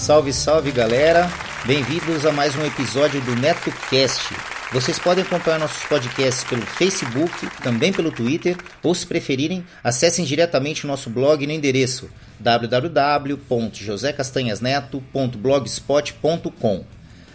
Salve, salve galera! Bem-vindos a mais um episódio do NetoCast. Vocês podem acompanhar nossos podcasts pelo Facebook, também pelo Twitter, ou se preferirem, acessem diretamente o nosso blog no endereço www.josecastanhasneto.blogspot.com.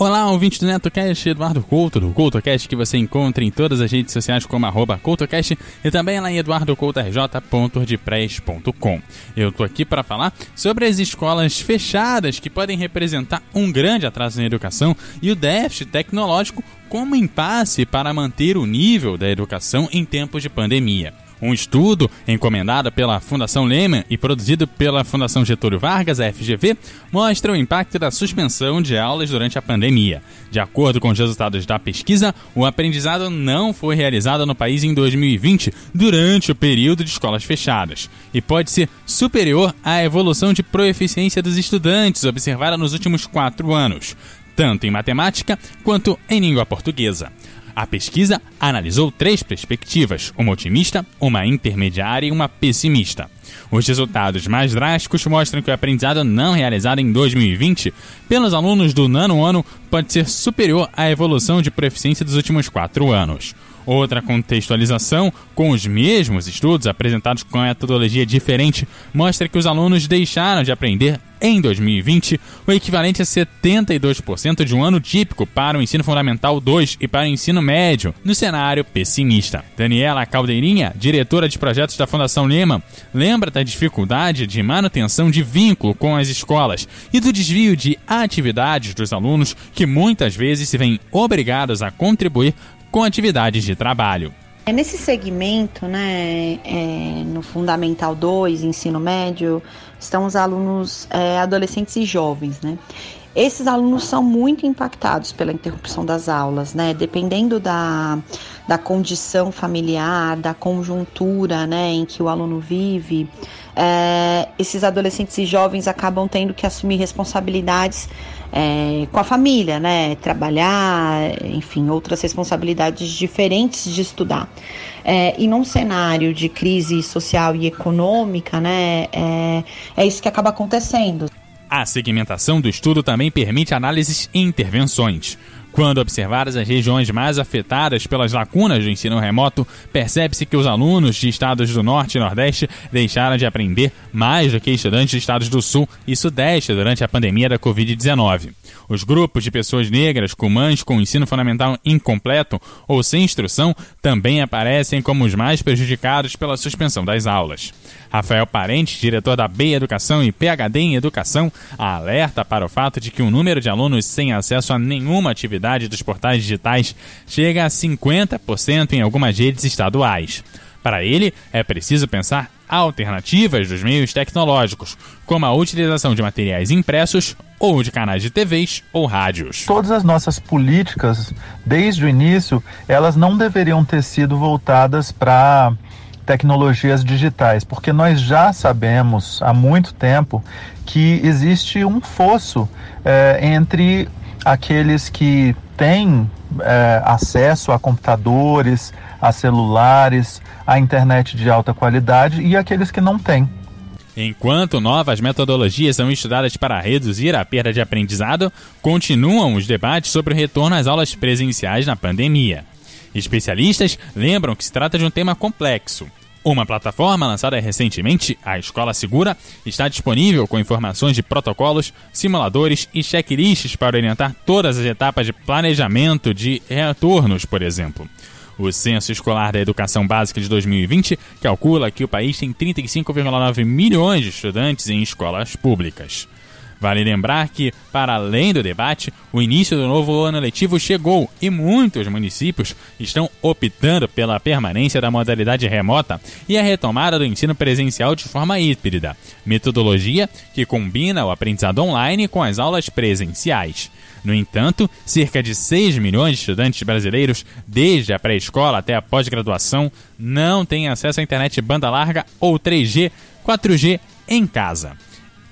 Olá, ouvinte do NetoCast, Eduardo Couto, do CoutoCast, que você encontra em todas as redes sociais como arroba CoutoCast e também lá em eduardocoutorj.wordpress.com. Eu tô aqui para falar sobre as escolas fechadas que podem representar um grande atraso na educação e o déficit tecnológico como impasse para manter o nível da educação em tempos de pandemia. Um estudo encomendado pela Fundação Lehman e produzido pela Fundação Getúlio Vargas, a FGV, mostra o impacto da suspensão de aulas durante a pandemia. De acordo com os resultados da pesquisa, o aprendizado não foi realizado no país em 2020 durante o período de escolas fechadas e pode ser superior à evolução de proeficiência dos estudantes observada nos últimos quatro anos, tanto em matemática quanto em língua portuguesa. A pesquisa analisou três perspectivas: uma otimista, uma intermediária e uma pessimista. Os resultados mais drásticos mostram que o aprendizado não realizado em 2020 pelos alunos do nono ano pode ser superior à evolução de proficiência dos últimos quatro anos. Outra contextualização, com os mesmos estudos apresentados com metodologia diferente, mostra que os alunos deixaram de aprender em 2020 o equivalente a 72% de um ano típico para o ensino fundamental 2 e para o ensino médio, no cenário pessimista. Daniela Caldeirinha, diretora de projetos da Fundação Lema, lembra da dificuldade de manutenção de vínculo com as escolas e do desvio de atividades dos alunos que muitas vezes se veem obrigados a contribuir com atividades de trabalho. É nesse segmento, né, é, no Fundamental 2, ensino médio, estão os alunos é, adolescentes e jovens, né? Esses alunos são muito impactados pela interrupção das aulas, né? Dependendo da, da condição familiar, da conjuntura, né, em que o aluno vive, é, esses adolescentes e jovens acabam tendo que assumir responsabilidades é, com a família, né? Trabalhar, enfim, outras responsabilidades diferentes de estudar. É, e num cenário de crise social e econômica, né? É, é isso que acaba acontecendo. A segmentação do estudo também permite análises e intervenções. Quando observadas as regiões mais afetadas pelas lacunas do ensino remoto, percebe-se que os alunos de estados do Norte e Nordeste deixaram de aprender mais do que estudantes de estados do Sul e Sudeste durante a pandemia da Covid-19. Os grupos de pessoas negras com mães com ensino fundamental incompleto ou sem instrução também aparecem como os mais prejudicados pela suspensão das aulas. Rafael Parente, diretor da B Educação e PhD em Educação, alerta para o fato de que o número de alunos sem acesso a nenhuma atividade dos portais digitais chega a 50% em algumas redes estaduais. Para ele, é preciso pensar alternativas dos meios tecnológicos, como a utilização de materiais impressos ou de canais de TVs ou rádios. Todas as nossas políticas, desde o início, elas não deveriam ter sido voltadas para tecnologias digitais, porque nós já sabemos há muito tempo que existe um fosso é, entre aqueles que têm é, acesso a computadores, a celulares, a internet de alta qualidade e aqueles que não têm. Enquanto novas metodologias são estudadas para reduzir a perda de aprendizado, continuam os debates sobre o retorno às aulas presenciais na pandemia. Especialistas lembram que se trata de um tema complexo. Uma plataforma lançada recentemente, a Escola Segura, está disponível com informações de protocolos, simuladores e checklists para orientar todas as etapas de planejamento de retornos, por exemplo. O Censo Escolar da Educação Básica de 2020 calcula que o país tem 35,9 milhões de estudantes em escolas públicas. Vale lembrar que, para além do debate, o início do novo ano letivo chegou e muitos municípios estão optando pela permanência da modalidade remota e a retomada do ensino presencial de forma híbrida, metodologia que combina o aprendizado online com as aulas presenciais. No entanto, cerca de 6 milhões de estudantes brasileiros, desde a pré-escola até a pós-graduação, não têm acesso à internet banda larga ou 3G, 4G em casa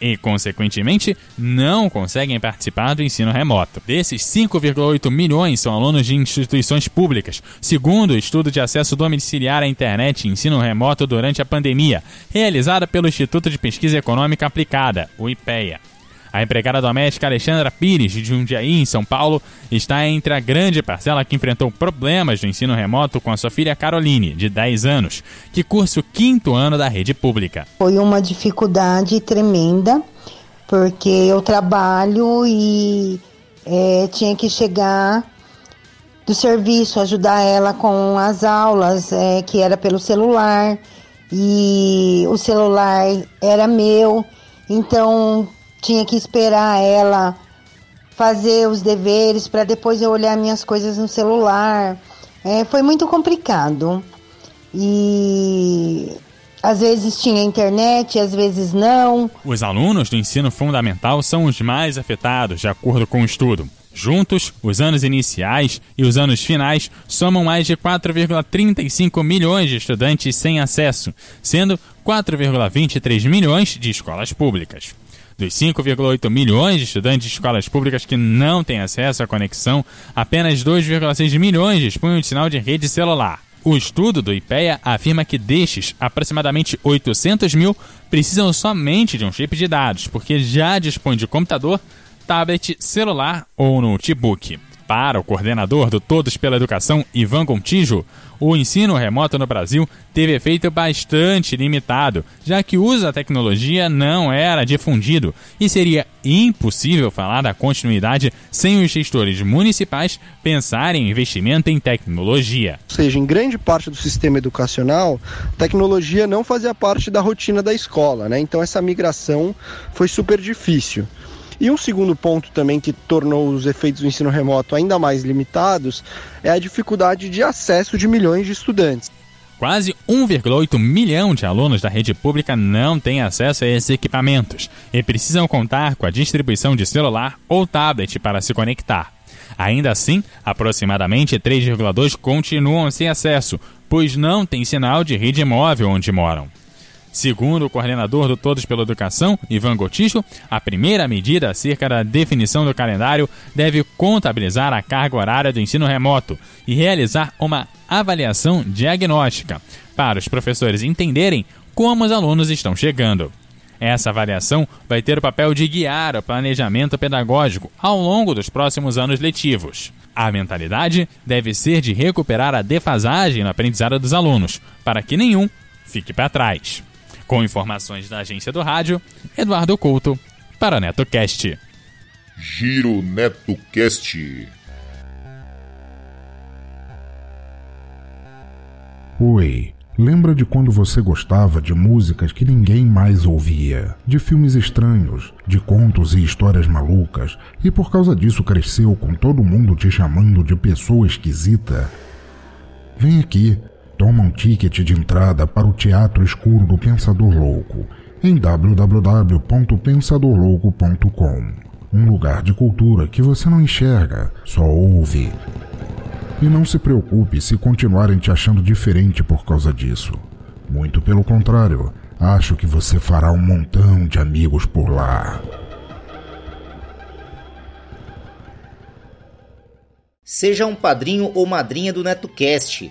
e, consequentemente, não conseguem participar do ensino remoto. Desses 5,8 milhões são alunos de instituições públicas, segundo o estudo de acesso domiciliar à internet e ensino remoto durante a pandemia, realizado pelo Instituto de Pesquisa Econômica Aplicada, o IPEA. A empregada doméstica Alexandra Pires, de Jundiaí, em São Paulo, está entre a grande parcela que enfrentou problemas no ensino remoto com a sua filha Caroline, de 10 anos, que cursa o quinto ano da rede pública. Foi uma dificuldade tremenda, porque eu trabalho e é, tinha que chegar do serviço, ajudar ela com as aulas, é, que era pelo celular, e o celular era meu, então tinha que esperar ela fazer os deveres para depois eu olhar minhas coisas no celular. É, foi muito complicado. E às vezes tinha internet, às vezes não. Os alunos do ensino fundamental são os mais afetados, de acordo com o estudo. Juntos, os anos iniciais e os anos finais somam mais de 4,35 milhões de estudantes sem acesso, sendo 4,23 milhões de escolas públicas. Dos 5,8 milhões de estudantes de escolas públicas que não têm acesso à conexão, apenas 2,6 milhões dispõem de sinal de rede celular. O estudo do IPEA afirma que destes, aproximadamente 800 mil precisam somente de um chip de dados, porque já dispõem de computador, tablet, celular ou notebook. Para o coordenador do Todos pela Educação, Ivan Contijo, o ensino remoto no Brasil teve efeito bastante limitado, já que o uso da tecnologia não era difundido e seria impossível falar da continuidade sem os gestores municipais pensarem em investimento em tecnologia. Ou seja, em grande parte do sistema educacional, tecnologia não fazia parte da rotina da escola, né? Então essa migração foi super difícil. E um segundo ponto também que tornou os efeitos do ensino remoto ainda mais limitados é a dificuldade de acesso de milhões de estudantes. Quase 1,8 milhão de alunos da rede pública não têm acesso a esses equipamentos e precisam contar com a distribuição de celular ou tablet para se conectar. Ainda assim, aproximadamente 3,2 continuam sem acesso, pois não tem sinal de rede móvel onde moram. Segundo o coordenador do Todos pela Educação, Ivan Goticho, a primeira medida acerca da definição do calendário deve contabilizar a carga horária do ensino remoto e realizar uma avaliação diagnóstica para os professores entenderem como os alunos estão chegando. Essa avaliação vai ter o papel de guiar o planejamento pedagógico ao longo dos próximos anos letivos. A mentalidade deve ser de recuperar a defasagem no aprendizado dos alunos, para que nenhum fique para trás. Com informações da agência do rádio, Eduardo Couto, para NetoCast. Giro NetoCast. Oi. Lembra de quando você gostava de músicas que ninguém mais ouvia, de filmes estranhos, de contos e histórias malucas, e por causa disso cresceu com todo mundo te chamando de pessoa esquisita? Vem aqui, toma um ticket de entrada para o Teatro Escuro do Pensador Louco em www.pensadorlouco.com. Um lugar de cultura que você não enxerga, só ouve. E não se preocupe se continuarem te achando diferente por causa disso. Muito pelo contrário, acho que você fará um montão de amigos por lá. Seja um padrinho ou madrinha do NetoCast.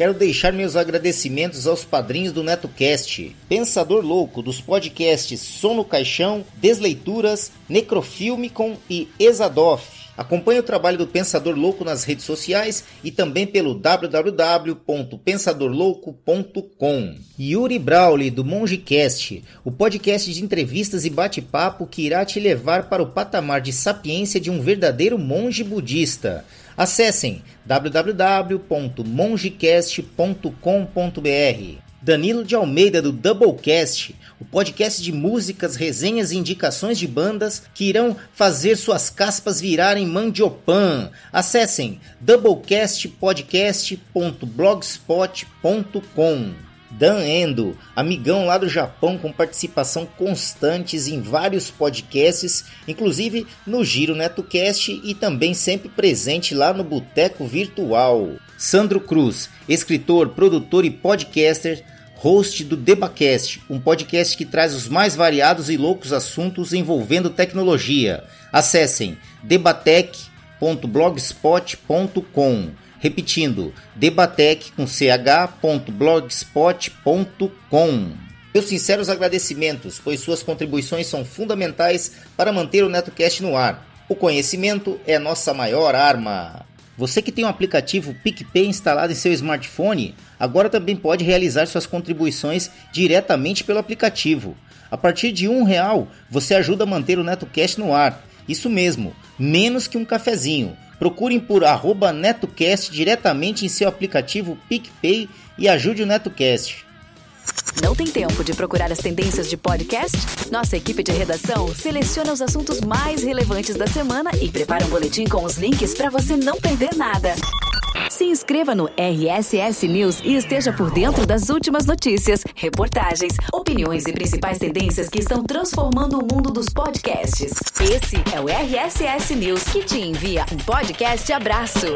Quero deixar meus agradecimentos aos padrinhos do NetoCast, Pensador Louco dos podcasts Sono Caixão, Desleituras, Necrofilmicon e Exadoff. Acompanhe o trabalho do Pensador Louco nas redes sociais e também pelo www.pensadorlouco.com. Yuri Brawley do MongeCast, o podcast de entrevistas e bate-papo que irá te levar para o patamar de sapiência de um verdadeiro monge budista. Acessem www.mongecast.com.br. Danilo de Almeida do Doublecast, o podcast de músicas, resenhas e indicações de bandas que irão fazer suas caspas virarem mandiopan. Acessem doublecastpodcast.blogspot.com. Dan Endo, amigão lá do Japão com participação constantes em vários podcasts, inclusive no Giro NetoCast e também sempre presente lá no Boteco Virtual. Sandro Cruz, escritor, produtor e podcaster, host do Debacast, um podcast que traz os mais variados e loucos assuntos envolvendo tecnologia. Acessem debatec.blogspot.com. Repetindo, debatec com ch.blogspot.com. Meus sinceros agradecimentos, pois suas contribuições são fundamentais para manter o NetoCast no ar. O conhecimento é nossa maior arma. Você que tem o um aplicativo PicPay instalado em seu smartphone, agora também pode realizar suas contribuições diretamente pelo aplicativo. A partir de um real, você ajuda a manter o NetoCast no ar. Isso mesmo, menos que um cafezinho. Procurem por NetoCast diretamente em seu aplicativo PicPay e ajude o NetoCast. Não tem tempo de procurar as tendências de podcast? Nossa equipe de redação seleciona os assuntos mais relevantes da semana e prepara um boletim com os links para você não perder nada. Se inscreva no RSS News e esteja por dentro das últimas notícias, reportagens, opiniões e principais tendências que estão transformando o mundo dos podcasts. Esse é o RSS News que te envia um podcast abraço.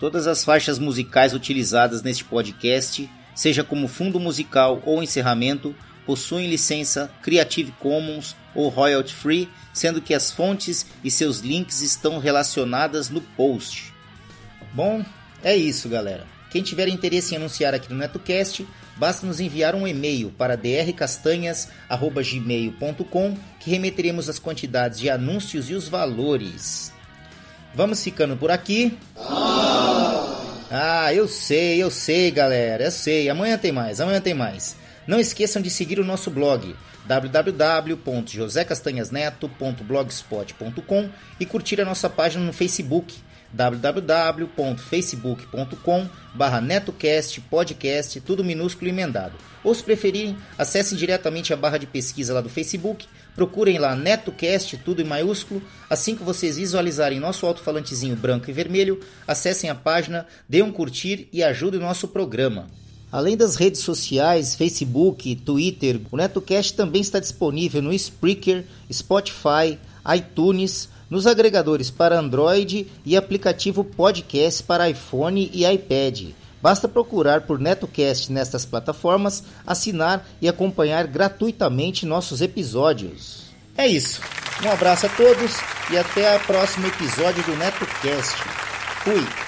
Todas as faixas musicais utilizadas neste podcast seja como fundo musical ou encerramento, possuem licença Creative Commons ou royalty free, sendo que as fontes e seus links estão relacionadas no post. Bom, é isso, galera. Quem tiver interesse em anunciar aqui no NetoCast, basta nos enviar um e-mail para drcastanhas@gmail.com que remeteremos as quantidades de anúncios e os valores. Vamos ficando por aqui. Ah, eu sei, eu sei, galera, eu sei. Amanhã tem mais, amanhã tem mais. Não esqueçam de seguir o nosso blog www.josecastanhasneto.blogspot.com e curtir a nossa página no Facebook www.facebook.com barra netocast podcast, tudo minúsculo e emendado. Ou se preferirem, acessem diretamente a barra de pesquisa lá do Facebook, procurem lá NetoCast, tudo em maiúsculo, assim que vocês visualizarem nosso alto-falantezinho branco e vermelho, acessem a página, dêem um curtir e ajudem o nosso programa. Além das redes sociais, Facebook, Twitter, o NetoCast também está disponível no Spreaker, Spotify, iTunes, nos agregadores para Android e aplicativo podcast para iPhone e iPad. Basta procurar por NetoCast nestas plataformas, assinar e acompanhar gratuitamente nossos episódios. É isso. Um abraço a todos e até o próximo episódio do NetoCast. Fui!